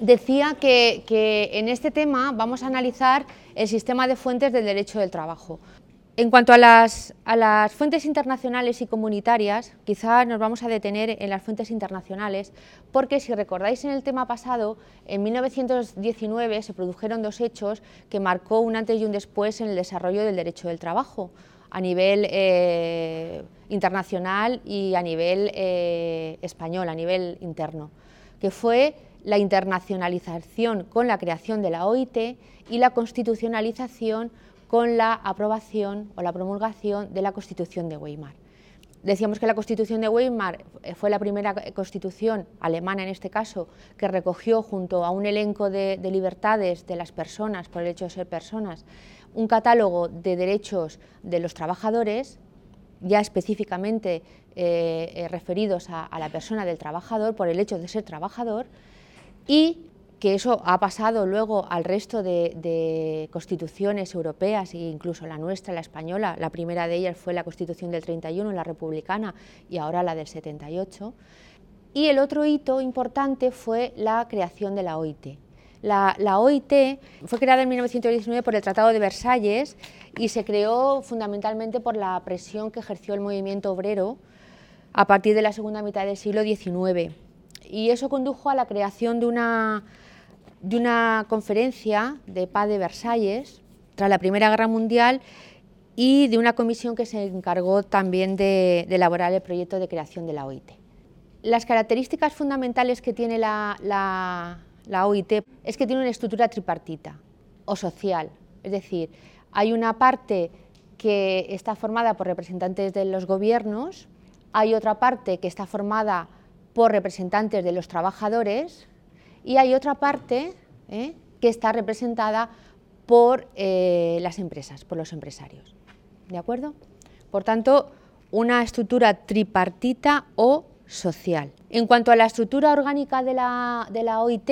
decía que, en este tema vamos a analizar el sistema de fuentes del derecho del trabajo. En cuanto a las, fuentes internacionales y comunitarias, quizá nos vamos a detener en las fuentes internacionales, porque si recordáis en el tema pasado, en 1919 se produjeron dos hechos que marcó un antes y un después en el desarrollo del derecho del trabajo, a nivel eh, internacional y a nivel eh, español, a nivel interno, que fue la internacionalización con la creación de la OIT y la constitucionalización con la aprobación o la promulgación de la Constitución de Weimar. Decíamos que la Constitución de Weimar fue la primera constitución, alemana en este caso, que recogió junto a un elenco de, libertades de las personas, por el hecho de ser personas, un catálogo de derechos de los trabajadores, ya específicamente eh, eh, referidos a, a la persona del trabajador por el hecho de ser trabajador, y que eso ha pasado luego al resto de, constituciones europeas e incluso la nuestra, la española, la primera de ellas fue la Constitución del 31, la republicana, y ahora la del 78. Y el otro hito importante fue la creación de la OIT. La, la, OIT fue creada en 1919 por el Tratado de Versalles y se creó fundamentalmente por la presión que ejerció el movimiento obrero a partir de la segunda mitad del siglo XIX y eso condujo a la creación de una, de una conferencia de paz de Versalles tras la Primera Guerra Mundial y de una comisión que se encargó también de, elaborar el proyecto de creación de la OIT. Las características fundamentales que tiene la, la OIT es que tiene una estructura tripartita o social, es decir, hay una parte que está formada por representantes de los gobiernos, hay otra parte que está formada por representantes de los trabajadores y hay otra parte ¿eh? que está representada por eh, las empresas, por los empresarios. ¿De acuerdo? Por tanto, una estructura tripartita o social. En cuanto a la estructura orgánica de la, de la OIT,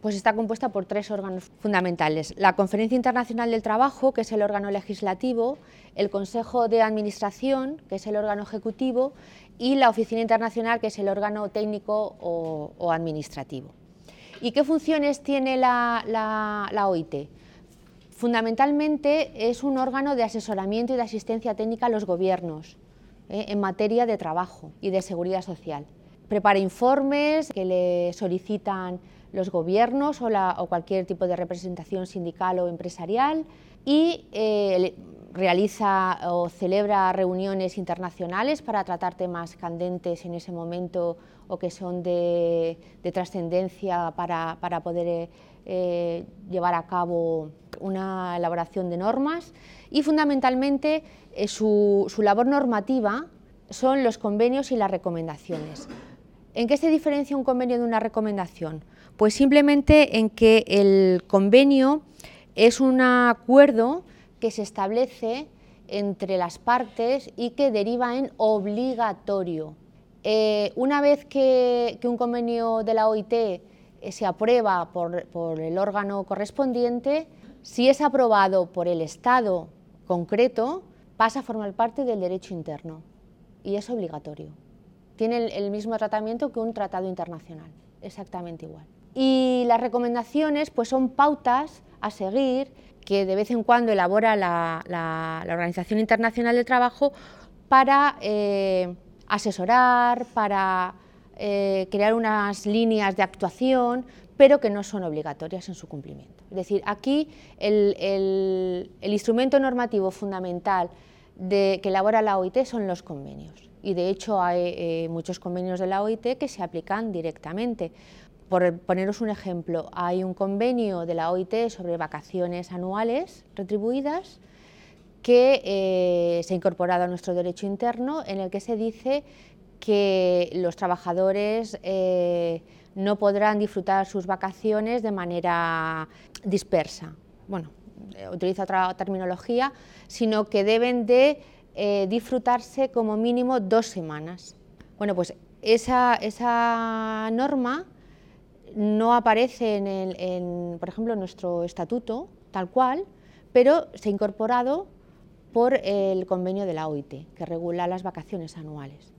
pues está compuesta por tres órganos fundamentales. La Conferencia Internacional del Trabajo, que es el órgano legislativo, el Consejo de Administración, que es el órgano ejecutivo, y la Oficina Internacional, que es el órgano técnico o, administrativo. ¿Y qué funciones tiene la, OIT? Fundamentalmente es un órgano de asesoramiento y de asistencia técnica a los gobiernos ¿eh? en materia de trabajo y de seguridad social. Prepara informes que le solicitan los gobiernos o, cualquier tipo de representación sindical o empresarial y eh, realiza o celebra reuniones internacionales para tratar temas candentes en ese momento o que son de, trascendencia para, poder eh, llevar a cabo una elaboración de normas y fundamentalmente eh, su, su labor normativa son los convenios y las recomendaciones. ¿En qué se diferencia un convenio de una recomendación? Pues simplemente en que el convenio es un acuerdo que se establece entre las partes y que deriva en obligatorio. Eh, una vez que, un convenio de la OIT eh, se aprueba por, el órgano correspondiente, si es aprobado por el Estado concreto, pasa a formar parte del derecho interno y es obligatorio. Tiene el, mismo tratamiento que un tratado internacional, exactamente igual. Y las recomendaciones pues, son pautas a seguir que de vez en cuando elabora la, Organización Internacional del Trabajo para eh, asesorar, para eh, crear unas líneas de actuación, pero que no son obligatorias en su cumplimiento. Es decir, aquí el, instrumento normativo fundamental de, que elabora la OIT son los convenios. Y de hecho hay eh, muchos convenios de la OIT que se aplican directamente. Por poneros un ejemplo, hay un convenio de la OIT sobre vacaciones anuales retribuidas que eh, se ha incorporado a nuestro derecho interno en el que se dice que los trabajadores eh, no podrán disfrutar sus vacaciones de manera dispersa. Bueno, eh, utiliza otra terminología, sino que deben de disfrutarse como mínimo dos semanas. Bueno, pues esa, esa norma no aparece en, por ejemplo, en nuestro estatuto tal cual, pero se ha incorporado por el convenio de la OIT, que regula las vacaciones anuales.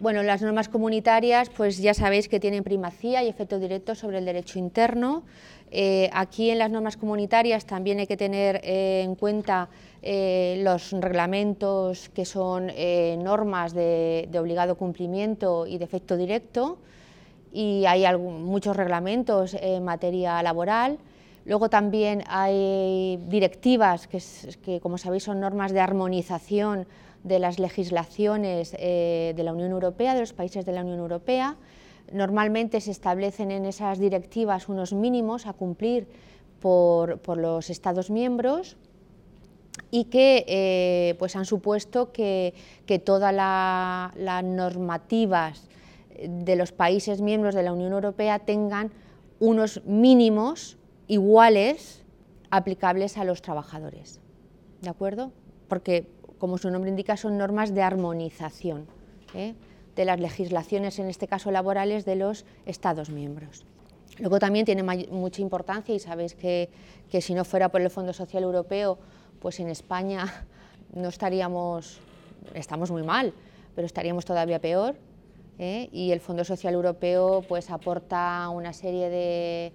Bueno, las normas comunitarias, pues ya sabéis que tienen primacía y efecto directo sobre el derecho interno. Eh, aquí en las normas comunitarias también hay que tener eh, en cuenta eh, los reglamentos que son normas de, obligado cumplimiento y de efecto directo, y hay muchos reglamentos en materia laboral. Luego también hay directivas que, que, como sabéis, son normas de armonización de las legislaciones eh, de la Unión Europea, de los países de la Unión Europea. Normalmente se establecen en esas directivas unos mínimos a cumplir por, los Estados miembros y que eh, pues han supuesto que, todas las normativas de los países miembros de la Unión Europea tengan unos mínimos iguales aplicables a los trabajadores. ¿De acuerdo? Porque como su nombre indica, son normas de armonización ¿eh? de las legislaciones, en este caso laborales, de los Estados miembros. Luego también tiene mucha importancia y sabéis que, si no fuera por el Fondo Social Europeo, pues en España no estaríamos, estamos muy mal, pero estaríamos todavía peor. ¿Eh? Y el Fondo Social Europeo pues aporta una serie de,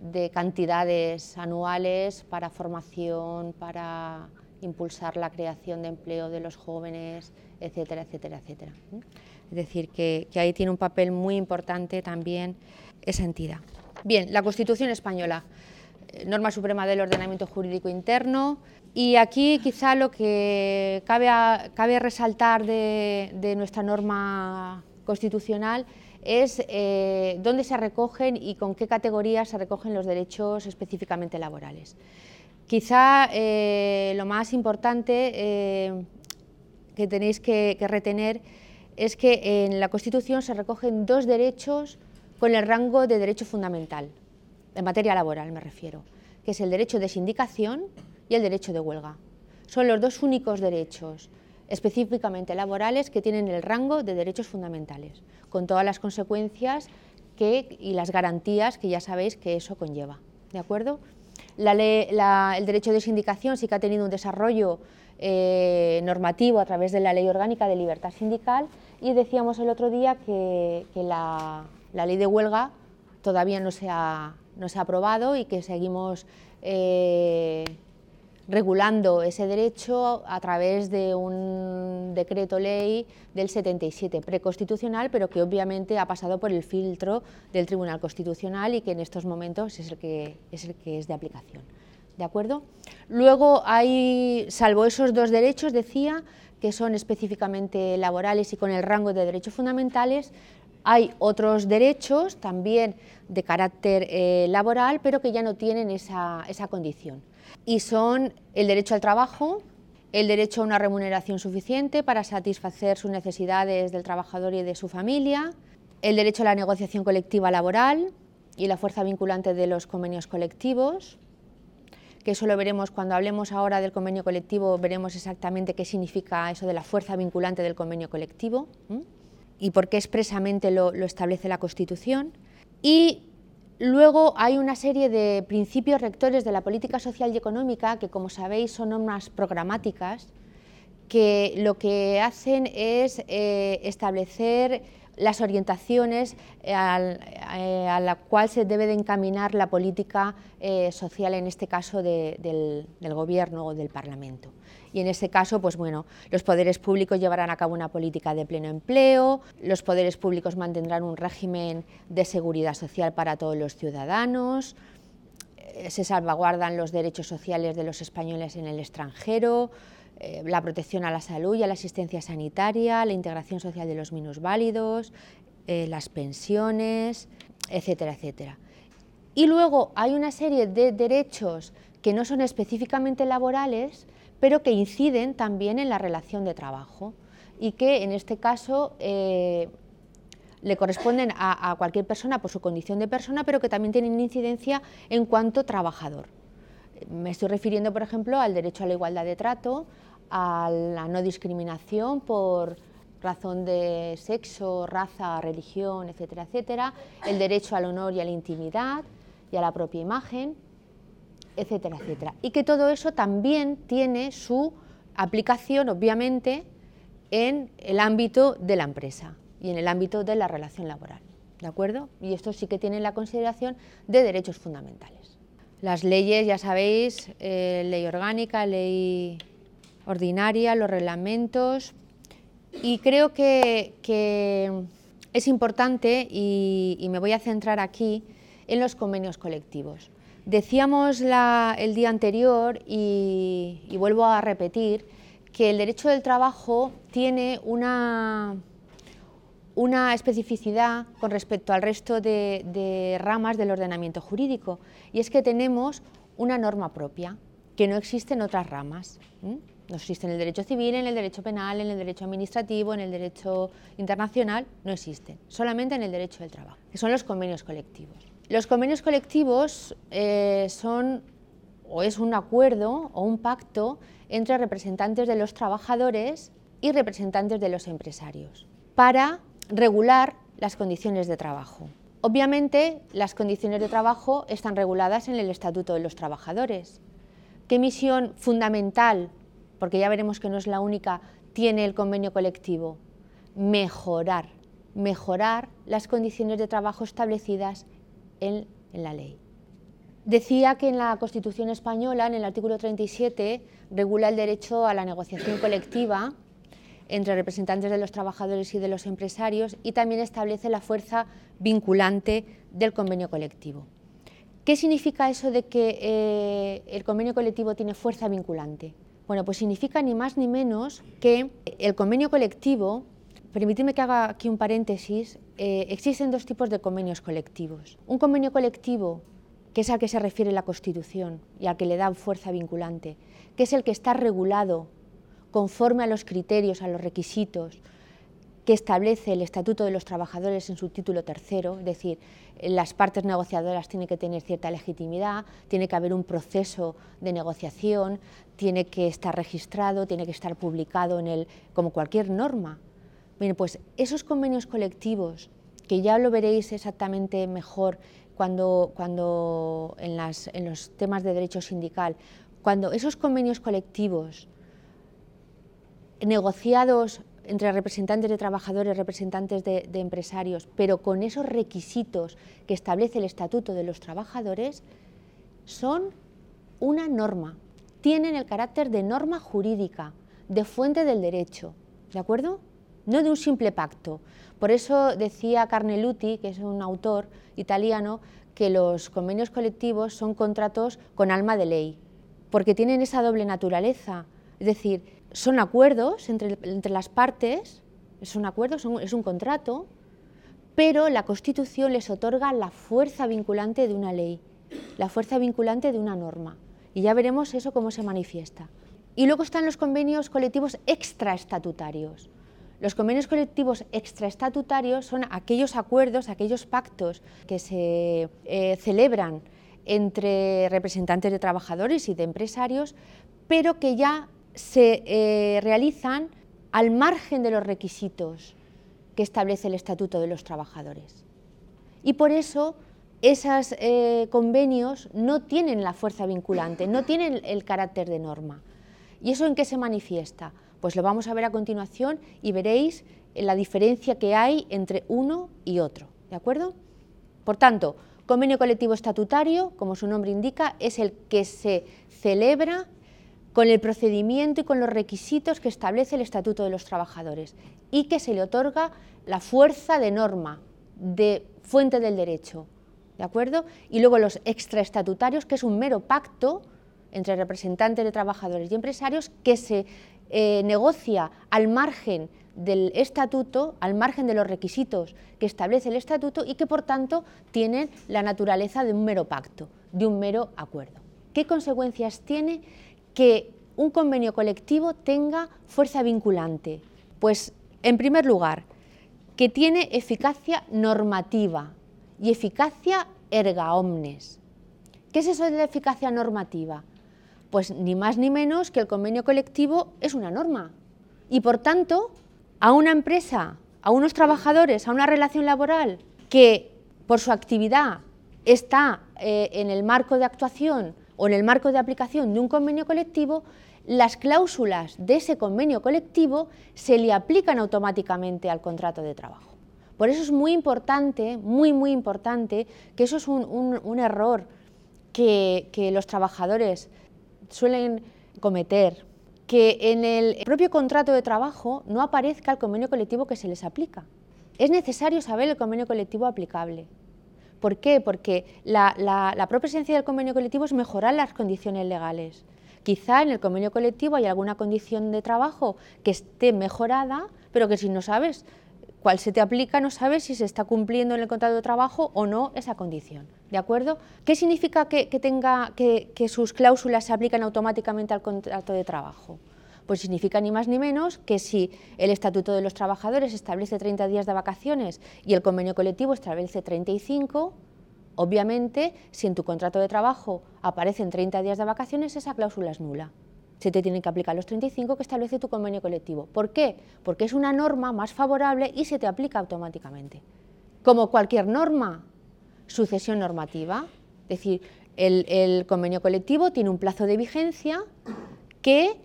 de cantidades anuales para formación, para impulsar la creación de empleo de los jóvenes, etcétera, etcétera, etcétera. Es decir, que, ahí tiene un papel muy importante también esa entidad. Bien, la Constitución española, eh, norma suprema del ordenamiento jurídico interno, y aquí quizá lo que cabe, cabe resaltar de, nuestra norma constitucional es eh, dónde se recogen y con qué categorías se recogen los derechos específicamente laborales. Quizá eh, lo más importante eh, que tenéis que, retener es que en la Constitución se recogen dos derechos con el rango de derecho fundamental, en materia laboral me refiero, que es el derecho de sindicación y el derecho de huelga. Son los dos únicos derechos específicamente laborales que tienen el rango de derechos fundamentales, con todas las consecuencias y las garantías que ya sabéis que eso conlleva. ¿De acuerdo? el derecho de sindicación sí que ha tenido un desarrollo eh, normativo a través de la Ley Orgánica de Libertad Sindical y decíamos el otro día que, la, ley de huelga todavía no se ha, no se ha aprobado y que seguimos eh, regulando ese derecho a través de un decreto ley del 77 preconstitucional, pero que obviamente ha pasado por el filtro del Tribunal Constitucional y que en estos momentos es el que es, el que es de aplicación. ¿De acuerdo? Luego hay, salvo esos dos derechos, decía, que son específicamente laborales y con el rango de derechos fundamentales, hay otros derechos también de carácter eh, laboral, pero que ya no tienen esa, esa condición y son el derecho al trabajo, el derecho a una remuneración suficiente para satisfacer sus necesidades del trabajador y de su familia, el derecho a la negociación colectiva laboral y la fuerza vinculante de los convenios colectivos, que eso lo veremos cuando hablemos ahora del convenio colectivo, veremos exactamente qué significa eso de la fuerza vinculante del convenio colectivo y por qué expresamente lo, lo establece la Constitución. Y Luego hay una serie de principios rectores de la política social y económica que, como sabéis, son normas programáticas que lo que hacen es eh, establecer las orientaciones eh, eh, a la cual se debe de encaminar la política social, en este caso del, Gobierno o del Parlamento. Y en este caso, pues bueno, los poderes públicos llevarán a cabo una política de pleno empleo, los poderes públicos mantendrán un régimen de seguridad social para todos los ciudadanos, se salvaguardan los derechos sociales de los españoles en el extranjero, eh, la protección a la salud y a la asistencia sanitaria, la integración social de los minusválidos, eh, las pensiones, etcétera, etcétera. Y luego hay una serie de derechos que no son específicamente laborales, pero que inciden también en la relación de trabajo y que en este caso eh, le corresponden a, a, cualquier persona por su condición de persona, pero que también tienen incidencia en cuanto trabajador. Me estoy refiriendo, por ejemplo, al derecho a la igualdad de trato, a la no discriminación por, razón de sexo, raza, religión, etcétera, etcétera, el derecho al honor y a la intimidad y a la propia imagen, etcétera, etcétera. Y que todo eso también tiene su aplicación, obviamente, en el ámbito de la empresa y en el ámbito de la relación laboral. ¿De acuerdo? Y esto sí que tiene la consideración de derechos fundamentales. Las leyes, ya sabéis, eh, ley orgánica, ley ordinaria, los reglamentos, y creo que, es importante, y, me voy a centrar aquí, en los convenios colectivos. Decíamos el día anterior, y, vuelvo a repetir, que el derecho del trabajo tiene una, una especificidad con respecto al resto de, ramas del ordenamiento jurídico, y es que tenemos una norma propia que no existe en otras ramas. No existe en el derecho civil, en el derecho penal, en el derecho administrativo, en el derecho internacional, no existen, solamente en el derecho del trabajo, que son los convenios colectivos. Los convenios colectivos eh, son o es un acuerdo o un pacto entre representantes de los trabajadores y representantes de los empresarios para regular las condiciones de trabajo. Obviamente, las condiciones de trabajo están reguladas en el Estatuto de los Trabajadores. ¿Qué misión fundamental porque ya veremos que no es la única, tiene el convenio colectivo. Mejorar, mejorar las condiciones de trabajo establecidas en, la ley. Decía que en la Constitución española, en el artículo 37, regula el derecho a la negociación colectiva entre representantes de los trabajadores y de los empresarios y también establece la fuerza vinculante del convenio colectivo. ¿Qué significa eso de que eh, el convenio colectivo tiene fuerza vinculante? Bueno, pues significa ni más ni menos que el convenio colectivo, permitidme que haga aquí un paréntesis, eh, existen dos tipos de convenios colectivos. Un convenio colectivo, que es al que se refiere la Constitución y al que le da fuerza vinculante, que es el que está regulado conforme a los criterios, a los requisitos, que establece el Estatuto de los Trabajadores en su título tercero, es decir, las partes negociadoras tienen que tener cierta legitimidad, tiene que haber un proceso de negociación, tiene que estar registrado, tiene que estar publicado en el, como cualquier norma. Bien, pues esos convenios colectivos, que ya lo veréis exactamente mejor cuando, cuando en, los temas de derecho sindical, cuando esos convenios colectivos negociados entre representantes de trabajadores, representantes de, empresarios, pero con esos requisitos que establece el Estatuto de los Trabajadores, son una norma, tienen el carácter de norma jurídica, de fuente del derecho, ¿de acuerdo? No de un simple pacto. Por eso decía Carneluti, que es un autor italiano, que los convenios colectivos son contratos con alma de ley, porque tienen esa doble naturaleza, es decir, son acuerdos entre, las partes, es un acuerdo, es un contrato, pero la Constitución les otorga la fuerza vinculante de una ley, la fuerza vinculante de una norma. Y ya veremos eso cómo se manifiesta. Y luego están los convenios colectivos extraestatutarios. Los convenios colectivos extraestatutarios son aquellos acuerdos, aquellos pactos que se eh, celebran entre representantes de trabajadores y de empresarios, pero que ya se eh, realizan al margen de los requisitos que establece el Estatuto de los Trabajadores. Y por eso esos eh, convenios no tienen la fuerza vinculante, no tienen el carácter de norma. ¿Y eso en qué se manifiesta? Pues lo vamos a ver a continuación y veréis la diferencia que hay entre uno y otro. ¿De acuerdo? Por tanto, convenio colectivo estatutario, como su nombre indica, es el que se celebra con el procedimiento y con los requisitos que establece el Estatuto de los Trabajadores y que se le otorga la fuerza de norma, de fuente del derecho. ¿De acuerdo? Y luego los extraestatutarios, que es un mero pacto entre representantes de trabajadores y empresarios que se eh, negocia al margen del estatuto, al margen de los requisitos que establece el estatuto y que por tanto tienen la naturaleza de un mero pacto, de un mero acuerdo. ¿Qué consecuencias tiene? que un convenio colectivo tenga fuerza vinculante? Pues, en primer lugar, que tiene eficacia normativa y eficacia erga omnes. ¿Qué es eso de la eficacia normativa? Pues ni más ni menos que el convenio colectivo es una norma y por tanto a una empresa, a unos trabajadores, a una relación laboral que por su actividad está eh, en el marco de actuación o en el marco de aplicación de un convenio colectivo, las cláusulas de ese convenio colectivo se le aplican automáticamente al contrato de trabajo. Por eso es muy importante, muy, muy importante, que eso es un, error que, que los trabajadores suelen cometer, que en el propio contrato de trabajo no aparezca el convenio colectivo que se les aplica. Es necesario saber el convenio colectivo aplicable. ¿Por qué? Porque la, propia esencia del convenio colectivo es mejorar las condiciones legales. Quizá en el convenio colectivo hay alguna condición de trabajo que esté mejorada, pero que si no sabes cuál se te aplica, no sabes si se está cumpliendo en el contrato de trabajo o no esa condición. ¿De acuerdo? ¿Qué significa que, tenga, que, que sus cláusulas se aplican automáticamente al contrato de trabajo? Pues significa ni más ni menos que si el Estatuto de los Trabajadores establece 30 días de vacaciones y el convenio colectivo establece 35, obviamente si en tu contrato de trabajo aparecen 30 días de vacaciones, esa cláusula es nula. Se te tienen que aplicar los 35 que establece tu convenio colectivo. ¿Por qué? Porque es una norma más favorable y se te aplica automáticamente. Como cualquier norma, sucesión normativa, es decir, el, el convenio colectivo tiene un plazo de vigencia que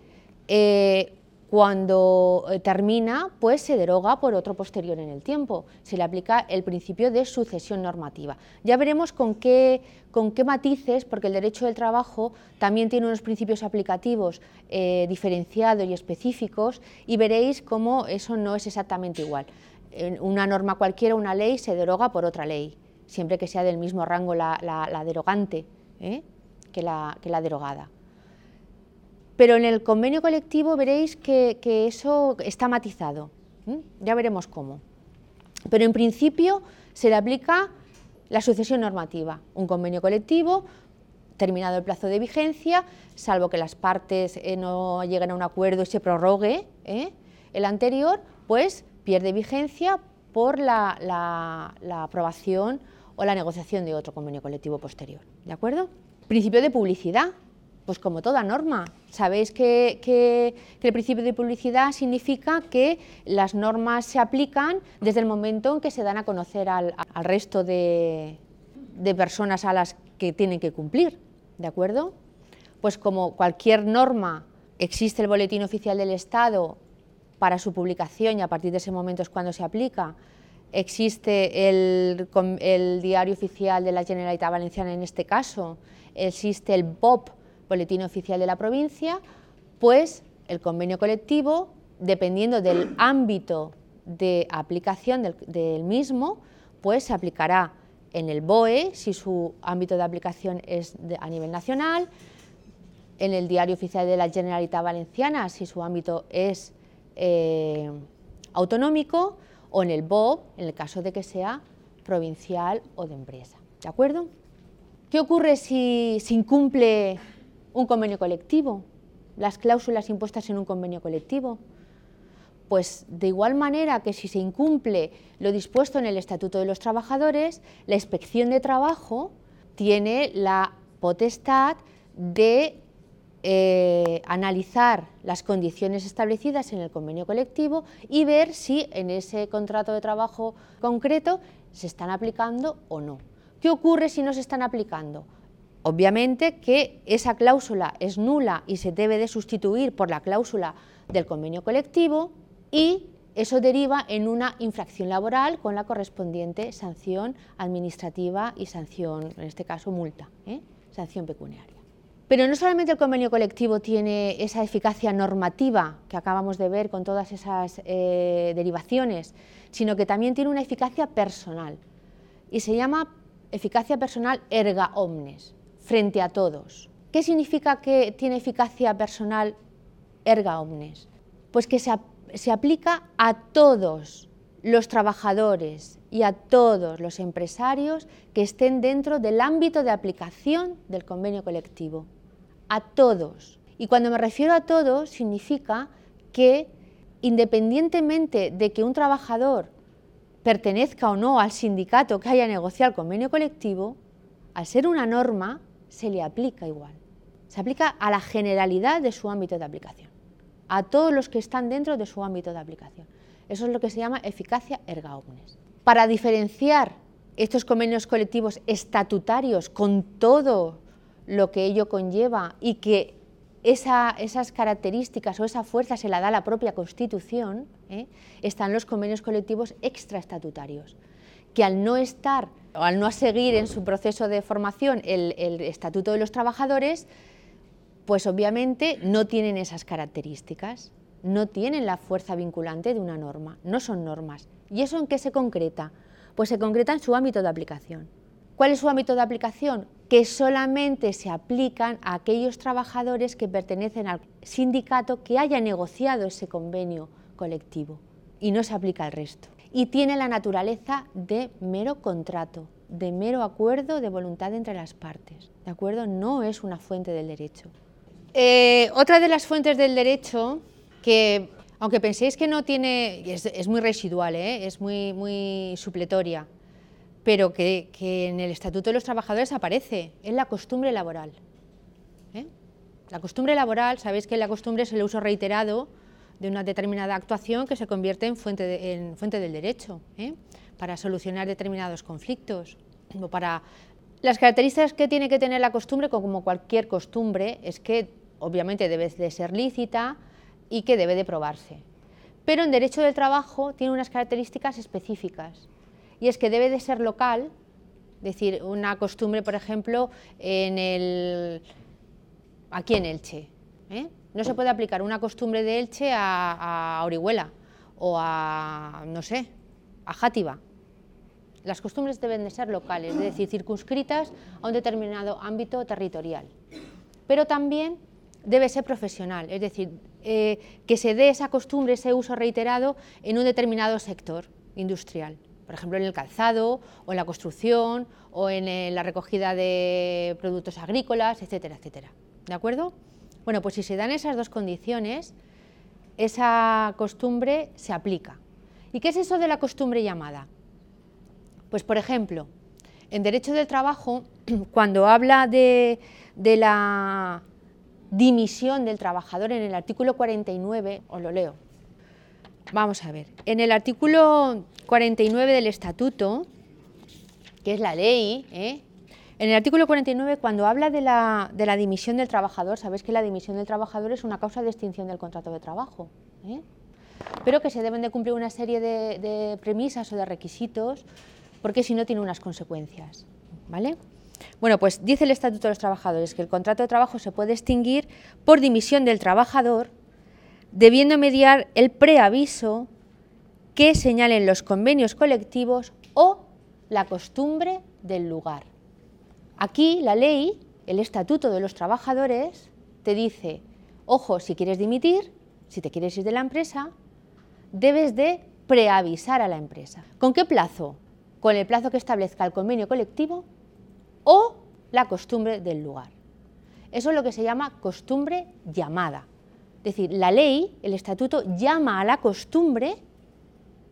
eh, cuando eh, termina, pues se deroga por otro posterior en el tiempo. Se le aplica el principio de sucesión normativa. Ya veremos con qué, con qué matices, porque el derecho del trabajo también tiene unos principios aplicativos eh, diferenciados y específicos, y veréis cómo eso no es exactamente igual. una norma cualquiera, una ley, se deroga por otra ley, siempre que sea del mismo rango la, derogante que, la, que la derogada. Pero en el convenio colectivo veréis que, eso está matizado, ya veremos cómo. Pero en principio se le aplica la sucesión normativa, un convenio colectivo, terminado el plazo de vigencia, salvo que las partes eh, no lleguen a un acuerdo y se prorrogue ¿eh? el anterior, pues pierde vigencia por la, la, aprobación o la negociación de otro convenio colectivo posterior. ¿De acuerdo? Principio de publicidad. Pues como toda norma, sabéis que, el principio de publicidad significa que las normas se aplican desde el momento en que se dan a conocer al, resto de, personas a las que tienen que cumplir, ¿de acuerdo? Pues como cualquier norma existe el boletín oficial del Estado para su publicación y a partir de ese momento es cuando se aplica, existe el, el diario oficial de la Generalitat Valenciana en este caso, existe el BOP boletín oficial de la provincia, pues el convenio colectivo, dependiendo del ámbito de aplicación del, mismo, pues se aplicará en el BOE, si su ámbito de aplicación es a nivel nacional, en el Diario Oficial de la Generalitat Valenciana, si su ámbito es eh, autonómico, o en el BOB, en el caso de que sea provincial o de empresa. ¿De acuerdo? ¿Qué ocurre si se incumple un convenio colectivo, las cláusulas impuestas en un convenio colectivo. Pues de igual manera que si se incumple lo dispuesto en el Estatuto de los Trabajadores, la inspección de trabajo tiene la potestad de eh, analizar las condiciones establecidas en el convenio colectivo y ver si en ese contrato de trabajo concreto se están aplicando o no. ¿Qué ocurre si no se están aplicando? Obviamente que esa cláusula es nula y se debe de sustituir por la cláusula del convenio colectivo y eso deriva en una infracción laboral con la correspondiente sanción administrativa y sanción, en este caso multa, ¿eh? sanción pecuniaria. Pero no solamente el convenio colectivo tiene esa eficacia normativa que acabamos de ver con todas esas eh, derivaciones, sino que también tiene una eficacia personal y se llama eficacia personal erga omnes frente a todos. ¿Qué significa que tiene eficacia personal erga omnes? Pues que se, aplica a todos los trabajadores y a todos los empresarios que estén dentro del ámbito de aplicación del convenio colectivo. A todos. Y cuando me refiero a todos, significa que independientemente de que un trabajador pertenezca o no al sindicato que haya negociado el convenio colectivo, al ser una norma, se le aplica igual. Se aplica a la generalidad de su ámbito de aplicación, a todos los que están dentro de su ámbito de aplicación. Eso es lo que se llama eficacia erga omnes. Para diferenciar estos convenios colectivos estatutarios con todo lo que ello conlleva y que esas características o esa fuerza se la da la propia Constitución, ¿eh? están los convenios colectivos extraestatutarios, que al no estar al no seguir en su proceso de formación el, Estatuto de los Trabajadores, pues obviamente no tienen esas características, no tienen la fuerza vinculante de una norma, no son normas. ¿Y eso en qué se concreta? Pues se concreta en su ámbito de aplicación. ¿Cuál es su ámbito de aplicación? Que solamente se aplican a aquellos trabajadores que pertenecen al sindicato que haya negociado ese convenio colectivo y no se aplica al resto. Y tiene la naturaleza de mero contrato, de mero acuerdo de voluntad entre las partes. ¿De acuerdo? No es una fuente del derecho. Eh, otra de las fuentes del derecho que, aunque penséis que no tiene, es, muy residual, ¿eh? es muy, muy supletoria, pero que, en el Estatuto de los Trabajadores aparece, es la costumbre laboral. ¿eh? La costumbre laboral, sabéis que la costumbre es el uso reiterado de una determinada actuación que se convierte en fuente, en fuente del derecho, para solucionar determinados conflictos o para las características que tiene que tener la costumbre, como cualquier costumbre, es que obviamente debe de ser lícita y que debe de probarse. Pero en derecho del trabajo tiene unas características específicas y es que debe de ser local, es decir, una costumbre, por ejemplo, en el, aquí en Elche. ¿eh? No se puede aplicar una costumbre de Elche a, Orihuela o a, no sé, a Játiva. Las costumbres deben de ser locales, es decir, circunscritas a un determinado ámbito territorial. Pero también debe ser profesional, es decir, eh, que se dé esa costumbre, ese uso reiterado en un determinado sector industrial, por ejemplo en el calzado o en la construcción o en eh, la recogida de productos agrícolas, etcétera, etcétera. ¿De acuerdo? Bueno, pues si se dan esas dos condiciones, esa costumbre se aplica. ¿Y qué es eso de la costumbre llamada? Pues por ejemplo, en derecho del trabajo, cuando habla de la dimisión del trabajador en el artículo 49, os lo leo. Vamos a ver, en el artículo 49 del estatuto, que es la ley, ¿eh? En el artículo 49 cuando habla de la, dimisión del trabajador, sabéis que la dimisión del trabajador es una causa de extinción del contrato de trabajo, ¿eh? pero que se deben de cumplir una serie de, de premisas o de requisitos porque si no tiene unas consecuencias. ¿vale? Bueno, pues dice el Estatuto de los Trabajadores que el contrato de trabajo se puede extinguir por dimisión del trabajador, debiendo mediar el preaviso que señalen los convenios colectivos o la costumbre del lugar. Aquí la ley, el Estatuto de los Trabajadores, te dice, ojo, si quieres dimitir, si te quieres ir de la empresa, debes de preavisar a la empresa. ¿Con qué plazo? Con el plazo que establezca el convenio colectivo o la costumbre del lugar. Eso es lo que se llama costumbre llamada. Es decir, la ley, el estatuto, llama a la costumbre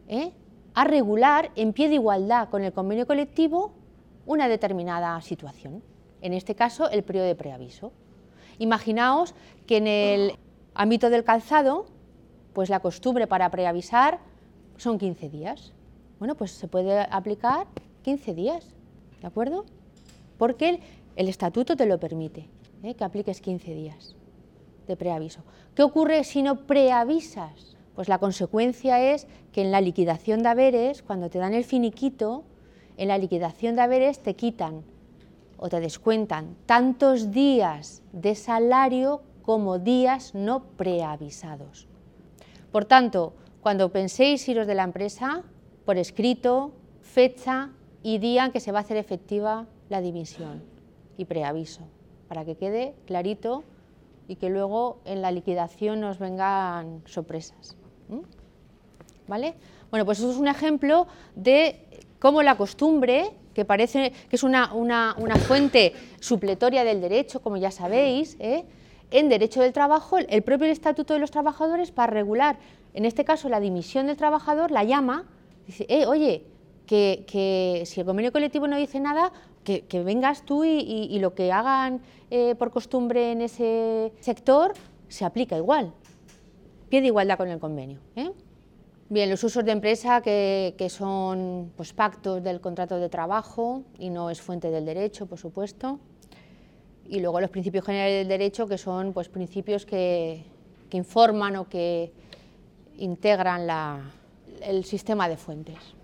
¿eh? a regular en pie de igualdad con el convenio colectivo una determinada situación. En este caso, el periodo de preaviso. Imaginaos que en el ámbito del calzado, pues la costumbre para preavisar son 15 días. Bueno, pues se puede aplicar 15 días, ¿de acuerdo? porque el, estatuto te lo permite, ¿eh? que apliques 15 días de preaviso. ¿Qué ocurre si no preavisas? Pues la consecuencia es que en la liquidación de haberes, cuando te dan el finiquito, en la liquidación de haberes te quitan o te descuentan tantos días de salario como días no preavisados. Por tanto, cuando penséis iros de la empresa, por escrito, fecha y día en que se va a hacer efectiva la dimisión y preaviso, para que quede clarito y que luego en la liquidación nos vengan sorpresas. ¿Vale? Bueno, pues eso es un ejemplo de cómo la costumbre, que parece que es una, fuente supletoria del derecho, como ya sabéis, ¿eh? en derecho del trabajo, el propio Estatuto de los Trabajadores, para regular, en este caso, la dimisión del trabajador, la llama, dice, eh, oye, que, si el convenio colectivo no dice nada, que, vengas tú y, lo que hagan eh, por costumbre en ese sector se aplica igual. Pie de igualdad con el convenio. Bien, los usos de empresa que, que son pues, pactos del contrato de trabajo y no es fuente del derecho, por supuesto. Y luego los principios generales del derecho que son pues, principios que, que informan o que integran la, el sistema de fuentes.